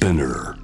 Spinner.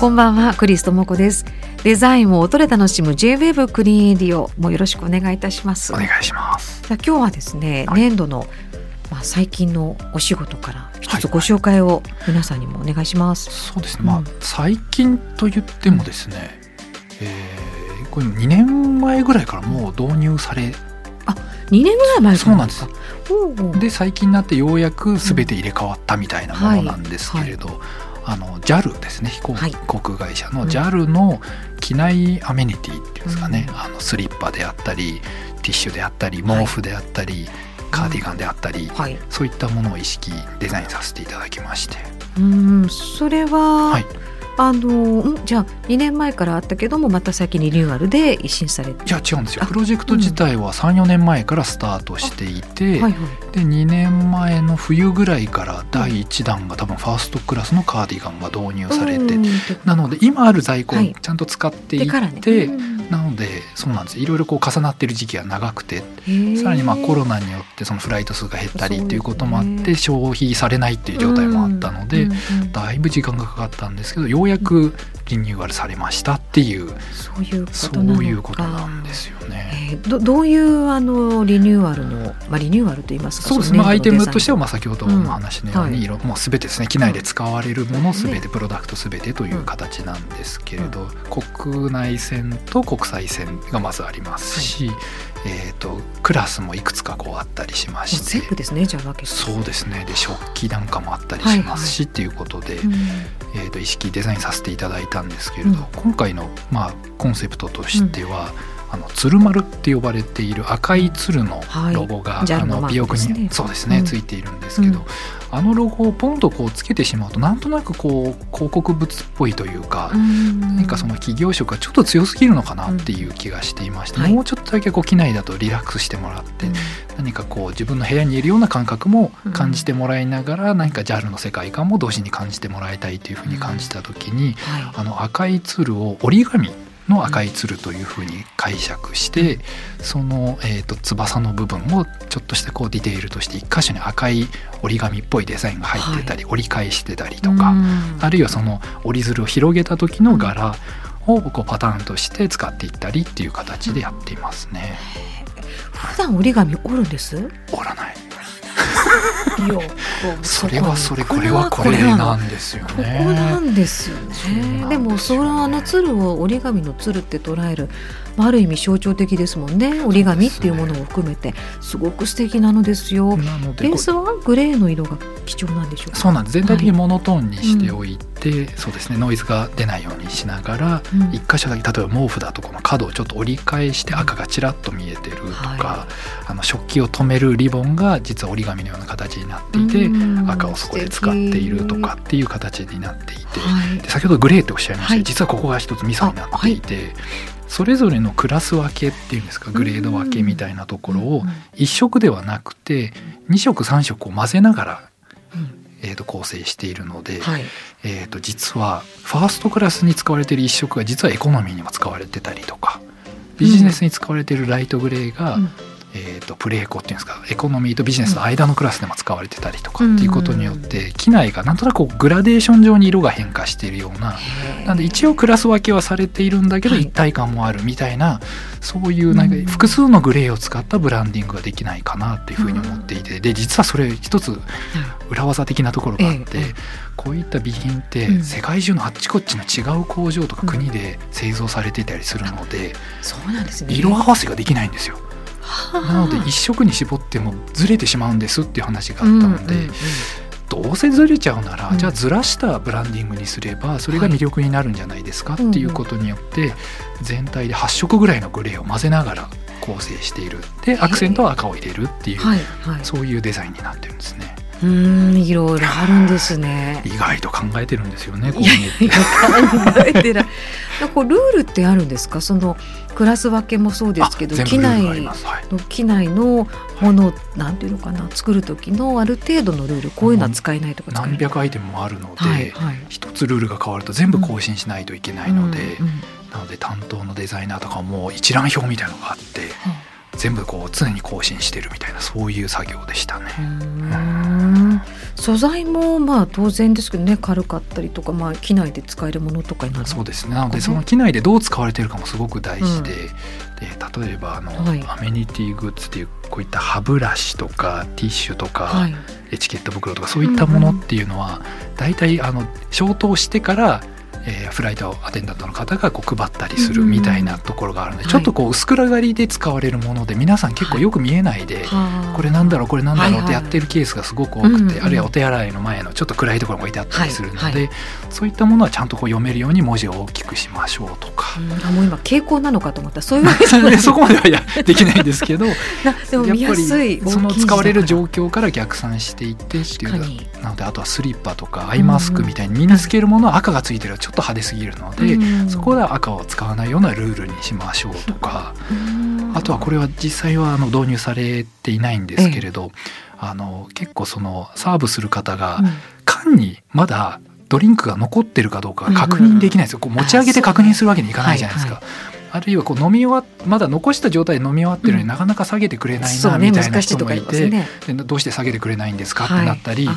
こんばんはクリストモコです。デザインを音で楽しむ J-Wave クリエイディオもよろしくお願いいたします。お願いします。さあ今日はですね、はい。年度のまあ最近のお仕事から一はい。つご紹介を皆さんにもお願いします、そうですね。まあ、うん。最近と言ってもですね、えーこれ2年前ぐらいからもう導入され二年ぐらい前そうなんです。で最近になってようやく全て入れ替わったみたいなものなんですけれど、あの JAL ですね。飛行はい航空会社のうん。JAL の機内アメニティっていうんですかね、うん。あのスリッパであったりティッシュであったり毛布であったり、カーディガンであったり、はい。そういったものを意識デザインさせていただきまして。うんそれは、はいあのんじゃあ2年前からあったけどもまた先にリニューアルで一新されて。いや違うんですよ。あプロジェクト自体は34年前からスタートしていて、はいはい。で2年前の冬ぐらいから第1弾が多分ファーストクラスのカーディガンが導入されて、うん。なので今ある在庫をはい。ちゃんと使っていって、でからね。うんなのでそうなんです。いろいろこう重なってる時期が長くてさらにまあコロナによってそのフライト数が減ったりそうですね。っていうこともあって消費されないっていう状態もあったので、だいぶ時間がかかったんですけどようやくリニューアルされましたっていうそういうこそとなんですよね。えーどどういうあのリニューアルの、まあ、リニューアルと言いますかそうですね、まあ、アイテムとしてははまあ先ほどの話のように、うん色もう全てですね。機内で使われるもの全て、ね。プロダクト全てという形なんですけれど、国内線と国際線がまずありますし、えー、とクラスもいくつかこうあったりしまして。全部ですねじゃあ分けて。そうですね。で食器なんかもあったりしますし、っていうことで、うん。えー、と意識デザインさせていただいたんですけれど、うん。今回の、まあ、コンセプトとしては、あの鶴丸って呼ばれている赤い鶴のロゴが、はいあの尾翼にそうですね、うん。ついているんですけど、うんあのロゴをポンとこうつけてしまうとなんとなくこう広告物っぽいというか、何かその企業色がちょっと強すぎるのかなっていう気がしていまして、もうちょっとだけこう機内だとリラックスしてもらって、うん。何かこう自分の部屋にいるような感覚も感じてもらいながら、何か JAL の世界観も同時に感じてもらいたいというふうに感じた時に、はあの赤い鶴を折り紙の赤い鶴というふうに解釈して、その、えー、と翼の部分をちょっとしたこうディテールとして一箇所に赤い折り紙っぽいデザインが入ってたり、折り返してたりいとか、うん。あるいはその折り鶴を広げた時の柄をこうパターンとして使っていったりっていう形でやっていますね。普段折り紙折るんです？折らないそれはそれここれはこれなんですよここね。なんですよね。でもそのあの鶴を折り紙の鶴って捉えるまあある意味象徴的ですもんね。折り紙っていうものを含めて。すごく素敵なのですよ。ベースはグレーの色が貴重なんでしょうか？そうなんです。全体的にモノトーンにしておいて、そうですね。ノイズが出ないようにしながら、うん。一箇所だけ例えば毛布だとこの角をちょっと折り返して赤がちらっと見えてるとか、はあの食器を留めるリボンが実は折り紙のような形になっていて、うん。赤をそこで使っているとかっていう形になっていて、はい。で先ほどグレーっておっしゃいましたはい。実はここが一つミソになっていて。それぞれのクラス分けっていうんですかグレード分けみたいなところをうん。1色ではなくて2色3色を混ぜながらうんえー、と構成しているので、はい。えー、と実はファーストクラスに使われている一色が実はエコノミーにも使われてたりとかビジネスに使われているライトグレーが、うんえー、とプレエコっていうんですかエコノミーとビジネスの間のクラスでも使われてたりとかうんっていうことによって機内がなんとなくグラデーション上に色が変化しているようななんで一応クラス分けはされているんだけどはい。一体感もあるみたいなそういうなんかうん。複数のグレーを使ったブランディングができないかなっていうふうに思っていてで実はそれ一つ裏技的なところがあって、ええこういった備品ってうん。世界中のあっちこっちの違う工場とか国で製造されていたりするので、そうなんですね色合わせができないんですよ。はあなので一色に絞ってもずれてしまうんですっていう話があったので、うんうんうん。どうせずれちゃうなら、うん。じゃあずらしたブランディングにすればそれが魅力になるんじゃないですかっていうことによって全体で8色ぐらいのグレーを混ぜながら構成している。でアクセントは赤を入れるっていう、はいはい。そういうデザインになってるんですね。うんいろいろあるんですね。意外と考えてるんですよねこういや考えてない。こうルールってあるんですか？そのクラス分けもそうですけど、機内の機内のものなんていうのかな？作る時のある程度のルールこういうのは使えないとか。何百アイテムもあるので、はいはい。一つルールが変わると全部更新しないといけないので、うんうんなので担当のデザイナーとかも一覧表みたいなのがあって全部こう常に更新してるみたいなそういう作業でしたね。素材もまあ当然ですけどね軽かったりとか、まあ、機内で使えるものとかになるそうですね。なのでその機内でどう使われてるかもすごく大事で,、で例えばあの、はい。アメニティグッズっていうこういった歯ブラシとかティッシュとか、はい。エチケット袋とかそういったものっていうのは、大体あの消灯してから、えーフライトアテンダントの方がこう配ったりするみたいなところがあるので、はいちょっとこう薄暗がりで使われるもので皆さん結構よく見えないで、はあこれなんだろうこれなんだろうはいはいってやってるケースがすごく多くて、うんうんあるいはお手洗いの前のちょっと暗いところに置いてあったりするので、はい。はそういったものはちゃんとこう読めるように文字を大きくしましょうとか。うんあもう今傾向なのかと思った。そういうわけじゃない。で そこまではやできないんですけど なでも見やすいその使われる状況況から逆算していってっていうなのであとはスリッパとかアイマスクみたいに身につけるものは赤がついてる。とちょっと派手すぎるので、そこでは赤を使わないようなルールにしましょうとかあとはこれは実際はあの導入されていないんですけれど、あの結構そのサーブする方が缶にまだドリンクが残ってるかどうかが確認できないんですよ、こう持ち上げて確認するわけにいかないじゃないですか。はいあるいはこう飲み終わっまだ残した状態で飲み終わってるのになかなか下げてくれないなみたいな人もいて、どうして下げてくれないんですかってなったり、はい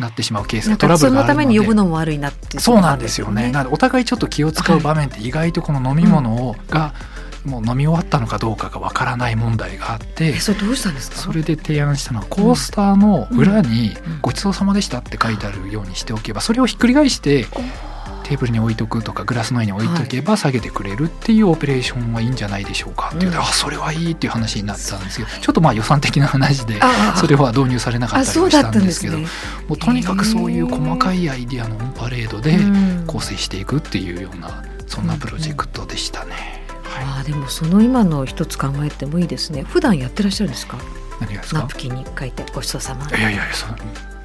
なってしまうケースがトラブルがあるのでめに呼ぶのも悪いなっていそうなんですよね。なのでお互いちょっと気を使う場面って意外とこの飲み物をがもう飲み終わったのかどうかがわからない問題があってえ。それどうしたんですか？それで提案したのはコースターの裏にうん「ごちそうさまでした」って書いてあるようにしておけばそれをひっくり返してテーブルに置いとくとかグラスの上に置いとけば下げてくれるっていうオペレーションはいいんじゃないでしょうかっていううん。あそれはいいっていう話になったんですけどちょっとまあ予算的な話でそれは導入されなかあったりはしたんんですけどね。もうとにかくそういう細かいアイディアのオンパレードでうん。構成していくっていうようなそんなプロジェクトでしたね。はい、ああでもその今の一つ考えてもいいですね。普段やってらっしゃるんですか？ナプキンに書いてごちそうさま。いやいやいやそう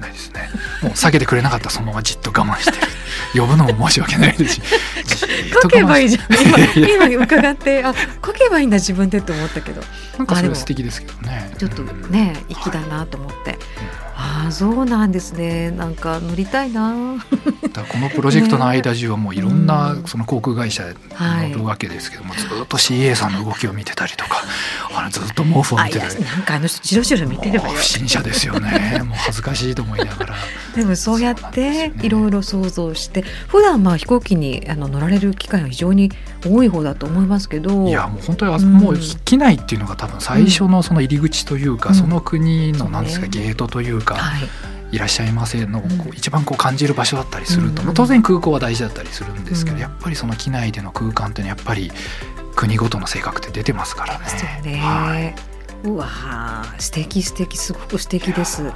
ないですね。もう下げてくれなかったらそのままじっと我慢して。る呼ぶのも申し訳ないですし。書けばいいじゃん。今今伺ってあ書けばいいんだ自分でって思ったけど。なんかそれ素敵ですけどね。ちょっとうん。ね粋だなと思って、ああそうなんですね。なんか乗りたいな。だこのプロジェクトの間中はもういろんなうん。その航空会社乗るわけですけども、ずっと CA さんの動きを見てたりとかあのずっと毛布を見てたり。なんかあの人じろじろ見てれば不審者ですよね。もう恥ずかしいと思いながら。でもそうやっていろいろ想像して普段まあ飛行機にあの乗られる機会は非常に多い方だと思いますけど。いやもう本当にあ、うん。もう機内っていうのが多分最初のその入り口というか、うん。その国のなんですか、ねゲートというか、はいいらっしゃいませのこううん一番こう感じる場所だったりすると、当然空港は大事だったりするんですけど、うん。やっぱりその機内での空間っていうのはやっぱり国ごとの性格って出てますからね。ね、はいうわー素敵素敵すごく素敵です。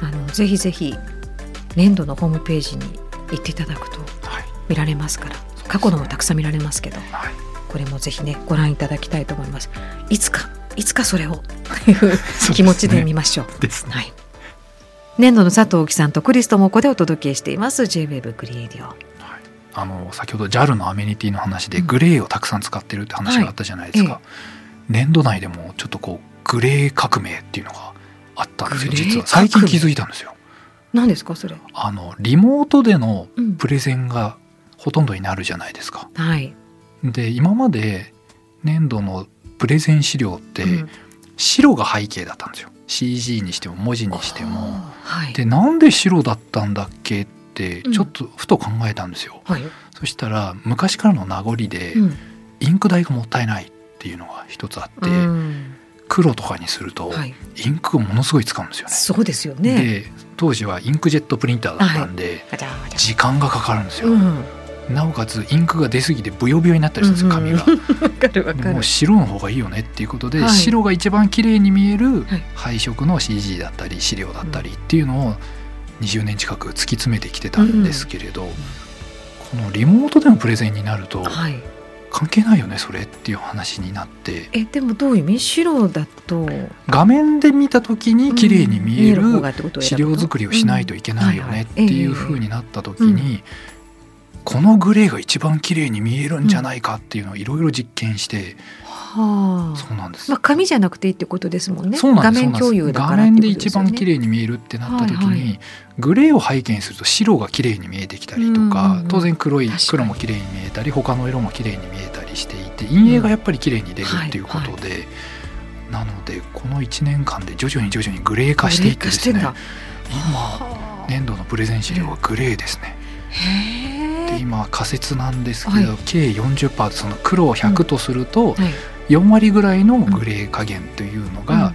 あのぜひぜひ年度のホームページに行っていただくとはい。見られますから過去のもたくさん見られますけどはい。これもぜひねご覧いただきたいと思います。いつかいつかそれを。という気持ちで見ましょう。ですね。はい。年度の佐藤貴さんとクリストモコでお届けしています。J-WAVE クリエイディオあの先ほど JAL のアメニティの話でうん。グレーをたくさん使ってるって話があったじゃないですか、は年度内でもちょっとこうグレー革命っていうのがあったんですよ実は。最近気づいたんですよ。何ですかそれ？あのリモートでのうん。プレゼンがほとんどになるじゃないですか。はい、で今まで年度のプレゼン資料ってうん。白が背景だったんですよ。CG にしても文字にしても。でなんで白だったんだっけってうん。ちょっとふと考えたんですよ、はい、そしたら昔からの名残で、うん。インク代がもったいないっていうのが一つあって、うん。黒とかにすると、はい、インクをものすごい使うんですよね。そうですよね。で当時はインクジェットプリンターだったんで、ガチャガチャ。時間がかかるんですよ、うん、なおかつインクが出過ぎてブヨブヨになったりするんですよ紙が。わかるわかる。でもう。白の方がいいよねっていうことで、はい。白が一番綺麗に見えるはい。配色の CG だったり資料だったりっていうのを20年近く突き詰めてきてたんですけれど、このリモートでのプレゼンになると、はい。関係ないよねそれっていう話になって。えでもどういう意味？白だと。画面で見た時に綺麗に見える資料作りをしないといけないよねっていう風になった時うん。にこのグレーが一番綺麗に見えるんじゃないかっていうのをいろいろ実験してはあ。そうなんです。まあ紙じゃなくていいってことですもんね。そうなんです画面共有だから画面で一番綺麗に見えるってなった時に、はい。はいグレーを背景にすると白が綺麗に見えてきたりとか、うんうんうん。当然黒い黒も綺麗に見えたり他の色も綺麗に見えたりしていて陰影がやっぱり綺麗に出るっていうことで、なのでこの1年間で徐々に徐々にグレー化していってですね今はあ年度のプレゼン資料はグレーですね。へえで今仮説なんですけど、はい。計40%その黒を100とするとはい。4割ぐらいのグレー加減というのが、うん。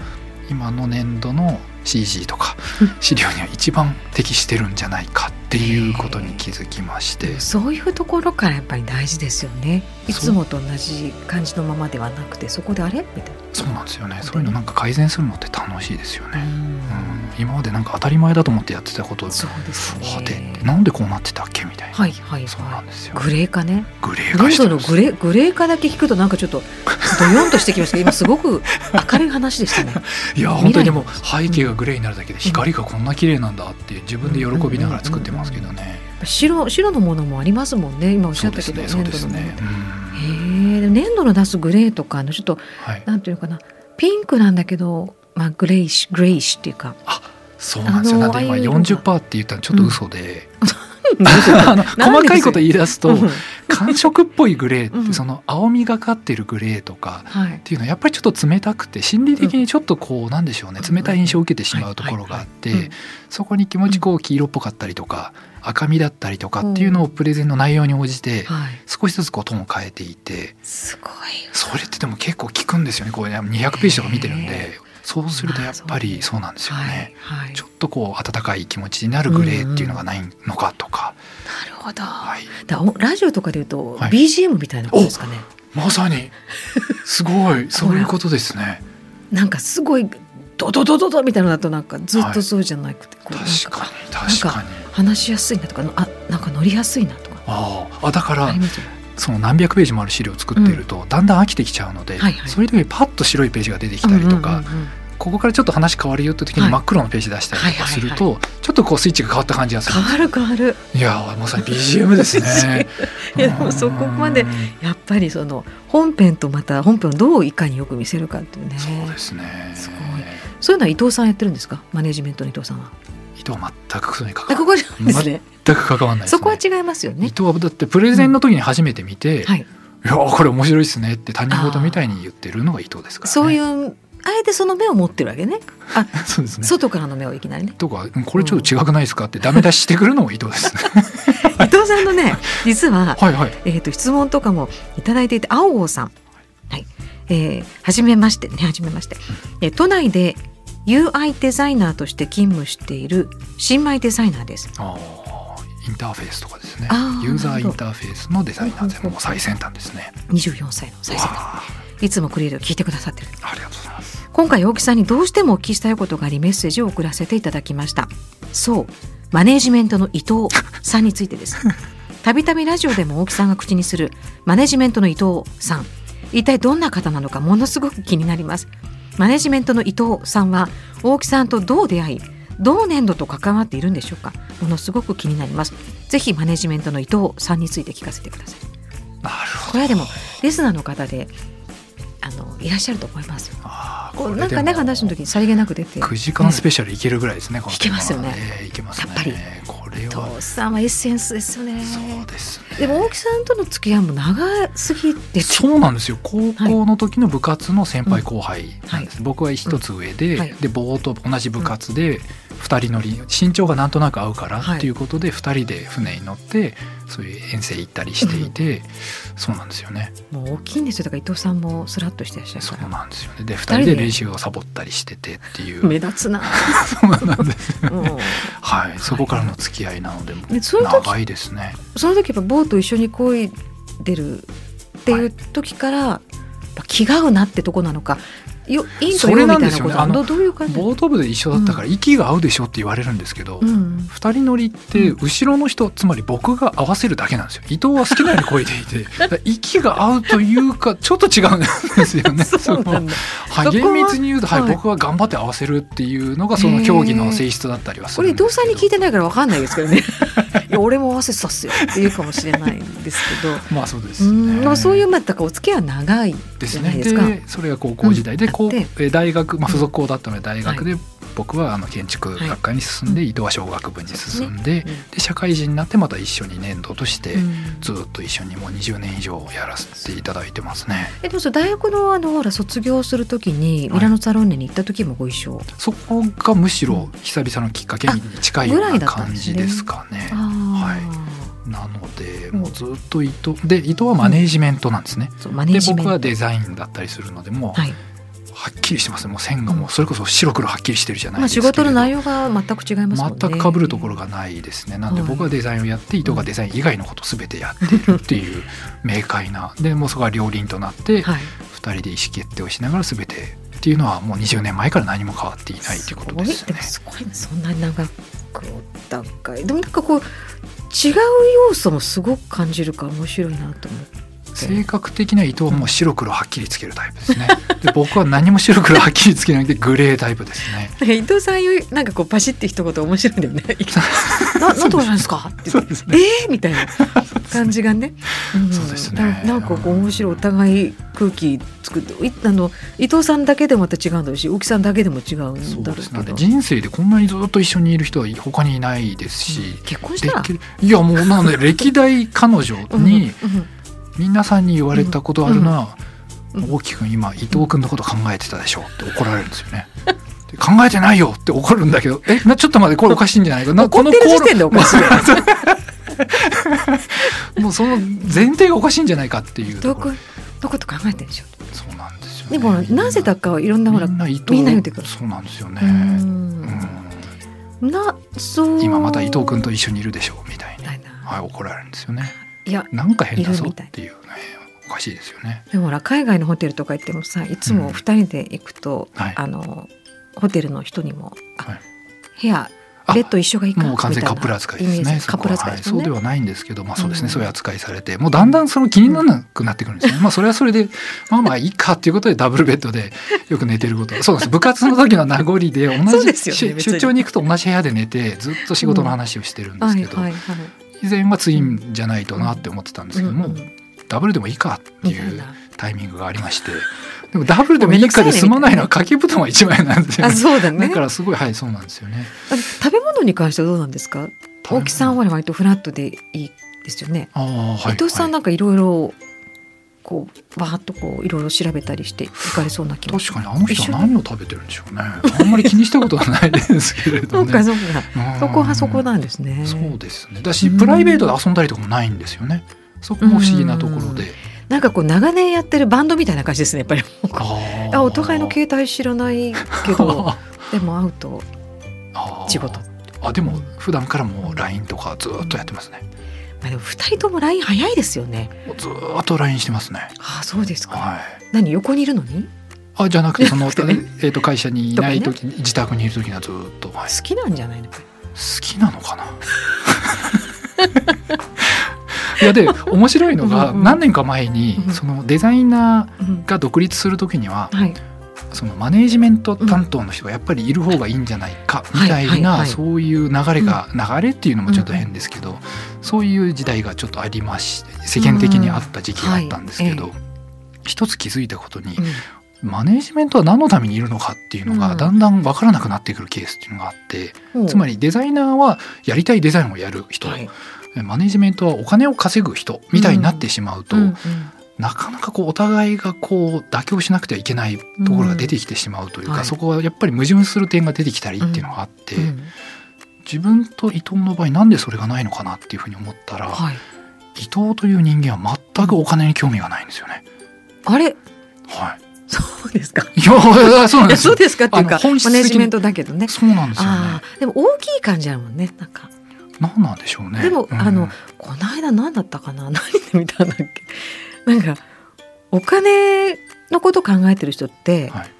今の年度の CG とか 資料には一番適してるんじゃないかっていうことに気づきまして。そういうところからやっぱり大事ですよね。いつもと同じ感じのままではなくてそこであれ？みたいそうなんですよね。そういうのなんか改善するのって楽しいですよな、ね、うん、今までなんか当たり前だと思ってやってたことそうですね。はてなんでこうなってたっけみたいな、はいはいそうなはんですよ。いグレー化ね。グレー化してのグレグレー化だけ聞くとなんかちょっとドヨンとしてきましたけど今すごく 明るい話でしたね。いや本当に。でも。背景がグレーになるだけで光がこんな綺麗なんだって自分で喜びながら作ってますけどね。白白のものもありますもんね。今おっしゃったけどそうですねそうですね。粘土のものうん。へえ粘土の出すグレーとかあのちょっとはい。なんていうのかな。ピンクなんだけどまあグレイシュグレイシュっていうか。そうなんですよ。あのなんで今ああいうのが。40%って言ったらちょっと嘘で、あ あの 細かいこと言い出すとうん。寒色っぽいグレーうん。ってその青みがかってるグレーとかはい。っていうのはやっぱりちょっと冷たくて心理的にちょっとこうなんでしょうねうん。冷たい印象を受けてしまうところがあってそこに気持ちこう黄色っぽかったりとか赤みだったりとかっていうのをプレゼンの内容に応じてはい。少しずつこうトーンを変えていてすごい。それってでも結構効くんですよね。こう200ページとか見てるんへでそうするとやっぱりそうなんですよね。はいはい。ちょっとこう温かい気持ちになるグレーっていうのがないのかとか、なるほど、はい、だおラジオとかで言うと、はい。BGM みたいなことですかね。まさに。すごい。そういうことですね。なんかすごいドドドドドみたいなのだとなんかずっとそうじゃなくて、こうなん確かに確かに。話しやすいなとかあなんか乗りやすいなとか。あああだからその何百ページもある資料を作っていると、だんだん飽きてきちゃうので、はいはい。そういう時にパッと白いページが出てきたりとか、ここからちょっと話変わるよって時はいに真っ黒のページ出したりとかすると、はちょっとこうスイッチが変わった感じがする変わる変わる。いやまさに BGM ですね。いやでもそこまでうんやっぱりその本編とまた本編をどういかによく見せるかっていうね。そうですね。すごい。そういうのは伊藤さんやってるんですか？マネジメントの伊藤さんは伊藤は全くそれに関わあここじゃないですね。全く関わらないです、ね、そこは違いますよね。伊藤はだってプレゼンの時に初めて見て、はい。いやこれ面白いですねって他人事みたいに言ってるのが伊藤ですからね。そういうあえてその目を持ってるわけね。あ そうですね。外からの目をいきなりね。とかうんこれちょっと違くないですかってダメ出ししてくるのも伊藤ですね。伊藤さんのね実は、はいはい。えー、と質問とかもいただいていて青郷さん。はい。えー、初めましてね初めまして、えー都内で UI デザイナーとして勤務している新米デザイナーです。ああインターフェースとかですね。ユーザーインターフェースのデザイナーでもう最先端ですね。24歳の最先端いつもクリエイトを聞いてくださってる。ありがとうございます。今回大木さんにどうしてもお聞きしたいことがありメッセージを送らせていただきました。そう。マネージメントの伊藤さんについてです。たびたびラジオでも大木さんが口にするマネジメントの伊藤さん。一体どんな方なのかものすごく気になりますマネジメントの伊藤さんは大木さんとどう出会い同年度と関わっているんでしょうか？ものすごく気になります。ぜひマネジメントの伊藤さんについて聞かせてください。なるほど。これはでもリスナーの方であのいらっしゃると思いますこうなんかね話の時にさりげなく出て。9時間スペシャルいけるぐらいですね。このいけますよね。ええいけますね。やっぱり伊は藤さんはエッセンスですよね。そうですね。でも大木さんとの付き合いも長すぎて。そうなんですよ。高校の時の部活の先輩後輩なんです、う僕は一つ上で、うん。はい。で棒と同じ部活で2人乗り身長がなんとなく合うからはい。っていうことで2人で船に乗ってそういう遠征行ったりしていて、そうなんですよね。もう大きいんですよ。だから伊藤さんもスラッとしてらっしゃるそうなんですよね。で2人で。練習をサボったりしててっていう。目立つな、そうなんですようん。はい。そこからの付き合いなのででそういう時長いですね。その時やっぱボート一緒に漕いでるっていう時からぱ気が合うなってとこなのか。よ陰と陽みたいななんですよね。あのどどういう感じ？ボート部で一緒だったから息が合うでしょって言われるんですけど、うん。二人乗りって後ろの人つまり僕が合わせるだけなんですよ。伊藤は好きなように漕いでいて 息が合うというかちょっと違うんですよね。そうなん厳密に言うと、はいは？い僕は頑張って合わせるっていうのがその競技の性質だったりはすこれ伊藤さんに聞いてないからわかんないですけどね 俺も合わせてたっすよって言うかもしれないんですけど。まあそうですうんねまあそういうまあだからお付き合いは長いですね。じゃないですか？でそれが高校時代で、うんこう大学、まあ、付属校だったので大学で、僕はあの建築学科に進んで、はい伊藤は小学部に進んで,、うん。で社会人になってまた一緒に年度として、うん。ずっと一緒にもう20年以上やらせていただいてますね。えでもその大学のあのほら卒業するときにミラノサロンネに行った時もご一緒、そこがむしろ久々のきっかけに近いような感じですかね。あはい。なのでうん。もうずっと伊藤で伊藤はマネージメントなんですね。うマネで僕はデザインだったりするのでもうはい。はっきりしてます。ねもう線がもうそれこそ白黒はっきりしてるじゃないまあ、仕ですけれど事の内容が全く違いますもんね。全く被るところがないですね。なんではい僕はデザインをやって伊藤がデザイン以外のこと全てやっているっていう明快な。でもうそこが両輪となってはい。2人で意思決定をしながら全てっていうのはもう20年前から何も変わっていないということですね。すごい。ねそんなに長くお互い。でもなんかこう違う要素もすごく感じるから面白いなと思って。性格的な伊藤はもう白黒はっきりつけるタイプですね。で僕は何も白黒はっきりつけなくてグレータイプですね。なんか伊藤さんいうなんかこうパシって一言面白いんだよね。ななんとかなんですか？そうですね。えー、みたいな感じがね。んそうですねななんかこう面白いお互い空気作っていあの伊藤さんだけでもまた違うんだろうし大木さんだけでも違うん。だろうけど。人生でこんなにずっと一緒にいる人は他にいないですし。結婚したいやもうなので歴代彼女にうんうん皆さんに言われたことあるのはうんうん大木君今伊藤君のこと考えてたでしょって怒られるんですよね。で考えてないよって怒るんだけどえなちょっと待ってこれおかしいんじゃないかな怒ってる時点でおかしいよ。もうその前提がおかしいんじゃないかっていうところ君のこと考えてるでしょ。そうなんですよ、ね。でもなぜだかはいろんなほらみんな伊藤みんな言ってくるそうなんですよね。ううんんなそう今また伊藤君と一緒にいるでしょみたいに、みたいな。はい、怒られるんですよね。いやなんか変だぞっていうねおかしいですよね。でもほら海外のホテルとか行ってもさいつも二人で行くと、はいあのホテルの人にも「あはい部屋あベッド一緒がいいか」もう完全みたいなカップル扱いですね。ジカップル扱いはい、ですよねそうではないんですけど、まあそうですね、うんそういう扱いされて、もうだんだんその気にならなくなってくるんですね。まあそれはそれで、まあまあいいかっていうことでダブルベッドでよく寝てること。そうです。部活の時の名残で同じ、ね出張に行くと同じ部屋で寝てずっと仕事の話をしてるんですけど、はいはいはい以前はツインじゃないとなって思ってたんですけども、ダブルでもいいかっていうタイミングがありましてでもダブルでもいいかで 済まないのは掛け布団は一枚なんですよあね。そうだね。だからすごいはいそうなんですよね。あ食べ物に関してはどうなんですか？大木さんは割とフラットでいいですよね、ああはい。伊藤さんはいなんかいろいろこうバーッとこういろいろ調べたりしていかれそうな気も確かにあの人は何を食べてるんでしょうね。あんまり気にしたことはないですけれどね。そうかそうかうんそこはそこなんですねそうですね。だしプライベートで遊んだりとかもないんですよね。そこも不思議なところで。なんかこう長年やってるバンドみたいな感じですねやっぱりああお互いの携帯知らないけど でも会うと仕事あでも普段からもう LINE とかずっとやってますね。まあでも二人とも LINE 早いですよね。ずっと LINE してますね。ああそうですか、はい。何横にいるのに？あじゃなくてその、ね えっ、と会社にいないと時、自宅にいる時にはずっと、はい。好きなんじゃないの？か好きなのかな？いやで面白いのがうんうん何年か前にうんそのデザイナうん。ーが独立する時にははいそのマネージメント担当の人がやっぱりいる方がいいんじゃないかみたはいなはいそういう流れが流れっていうのもちょっと変ですけどそういう時代がちょっとありまして世間的にあった時期があったんですけうん。ど一つ気づいたことにうん。マネージメントは何のためにいるのかっていうのうん。がだんだん分からなくなってくるケースっていうのがあってつまりデザイナーはやりたいデザインをやる人はい。マネージメントはお金を稼ぐ人みたいになってしまうと、うんうんなかなかこうお互いがこう妥協しなくてはいけないところが出てきてしまうというか、うん。はい。そこはやっぱり矛盾する点が出てきたりっていうのがあって、うん。自分と伊藤の場合なんでそれがないのかなっていうふうに思ったら、はい。伊藤という人間は全くお金に興味がないんですよね。あれ？はそうですか。い、いやそうなんですよ。そうですかっていうかマネジメントだけどね。そうなんですよね。でも大きい感じだもんねなんか。何なんでしょうね。でもうん。あのこの間何だったかな？何で見たんだっけ？なんかお金のこと考えてる人って、はい。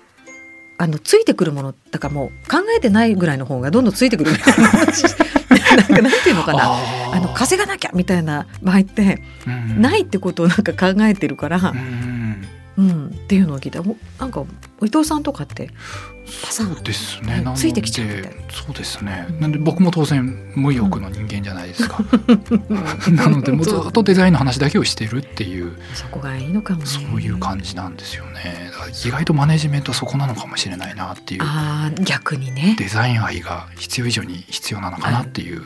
あのついてくるものだからもう考えてないぐらいの方がどんどんついてくるみたいな話。なんかなんていうのかな。あの稼がなきゃみたいな場合ってうん。ないってことをなんか考えてるから、うんうん、っていうのを聞いておなんか伊藤さんとかってそうですね。ついてきちゃうみたいそうですね。うん。なんで僕も当然無欲の人間じゃないですか。なのでもうずっとデザインの話だけをしてるっていうそこがいいのかもね。そういう感じなんですよね。意外とマネジメントはそこなのかもしれないなっていう。あー逆にね。デザイン愛が必要以上に必要なのかなっていう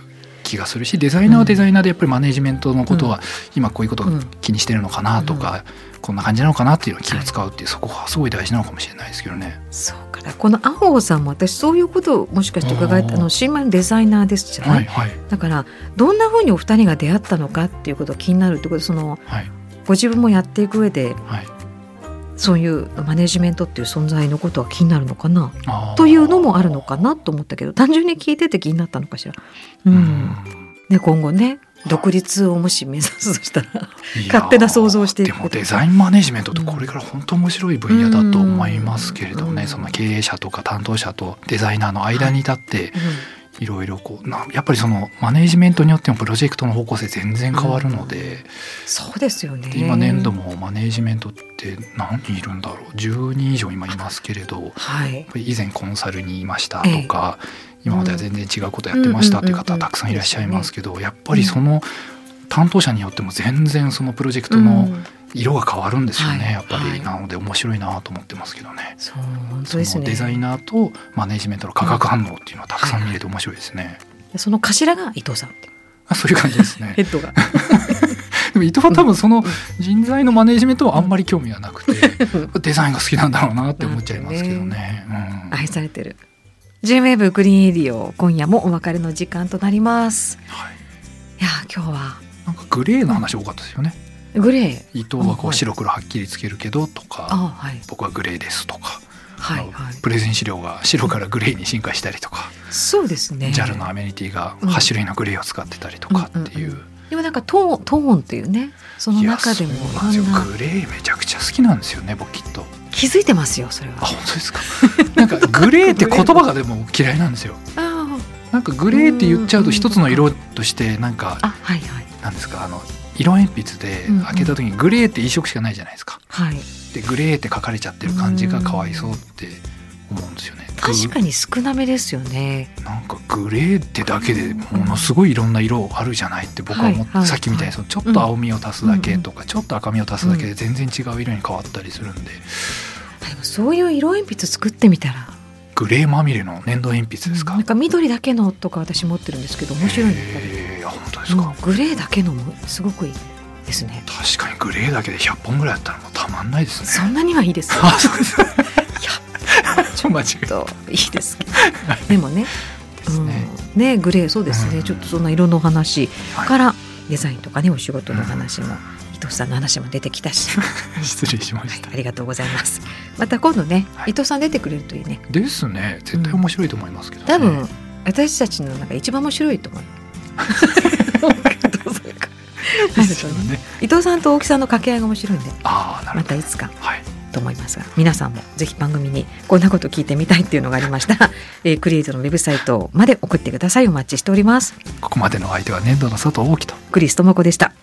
気がするしデザイナーはデザイナーでやっぱりマネジメントのことは今こういうことを気にしてるのかなとかこんな感じなのかなっていうのを気を使うっていうそこはすごい大事なのかもしれないですけどね。そうかだこのアホさんも私そういうことをもしかして伺えたの新米のデザイナーですじゃない、はいはい。だからどんなふうにお二人が出会ったのかっていうことが気になるってことそのはい。ご自分もやっていく上ではい。そういうマネジメントっていう存在のことは気になるのかな？というのもあるのかなと思ったけど単純に聞いてて気になったのかしら？うん。ね、今後ね独立をもし目指すとしたら勝手な想像をしてでもデザインマネジメントってこれから本当面白い分野だと思いますけれどね、うん。その経営者とか担当者とデザイナーの間に立っていろいろこうなやっぱりそのマネジメントによってもプロジェクトの方向性全然変わるので,、そうですよね。で今年度もマネジメントって何人いるんだろう？10人以上今いますけれどはい。以前コンサルにいましたとか、今までは全然違うことやってましたっていう方はたくさんいらっしゃいますけどやっぱりその担当者によっても全然そのプロジェクトのうん色が変わるんですよね、はい。やっぱり、はい。なので面白いなと思ってますけどね。そう本当そですね。のデザイナーとマネジメントの化学反応っていうのはたくさん見れて面白いですね。その頭が伊藤さんあそういう感じですね。ヘ。ッドが。でも伊藤は多分その人材のマネジメントはあんまり興味はなくて、デザインが好きなんだろうなって思っちゃいますけどね。うん。愛されてる。J-WAVE クリーンエディオ今夜もお別れの時間となります。はい、いや今日は。なんかグレーの話多かったですよね。グレー。伊藤はこはいう白黒はっきりつけるけどとか、あはい。僕はグレーですとか、はいはい。プレゼン資料が白からグレーに進化したりとか、そうですね。JAL のアメニティがうん8種類のグレーを使ってたりとかっていう。うんうんでもなんかトーントーンっていうねその中でもグレーめちゃくちゃ好きなんですよね僕きっと。気づいてますよそれあは本当ですか？なんかグレーって言葉がでも嫌いなんですよ。あなんかグレーって言っちゃうと一つの色としてなんかああはいはい。なんですか？あの色鉛筆でうんうん。開けた時にグレーって一色しかないじゃないですか。はい。でグレーって書かれちゃってる感じがかわいそうって思うんですよね。確かに少なめですよね。なんかグレーってだけでものすごいいろんな色あるじゃないって僕は思って、さっきみたいにそのちょっと青みを足すだけとか、ちょっと赤みを足すだけで全然違う色に変わったりするんで、でもそういう色鉛筆作ってみたらグレーまみれの粘土鉛筆ですか、なんか緑だけのとか私持ってるんですけど面白いのやっ本当ですか、うんグレーだけのもすごくいいですね。確かにグレーだけで100本ぐらいあったらもうたまんないですね。そんなにはいいですよあそうですちょ間違えたといいですけど。でもねうん。ねねグレーそうですね、うん。ちょっとそんな色の話はい。からデザインとかねお仕事の話も、伊藤さんの話も出てきたし、は 失礼しました、い、ありがとうございますまた今度ね、はい。伊藤さん出てくれるといいね。ですね。絶対面白いと思いますけど、ね。多分私たちの中で一番面白いと思う。ね。伊藤さんと大木さんの掛け合いが面白いんで。またいつか。はい。と思いますが皆さんもぜひ番組にこんなこと聞いてみたいっていうのがありましたら、えークリエイトのウェブサイトまで送ってください。お待ちしております。ここまでの相手は粘土の佐藤大樹とクリス智子でした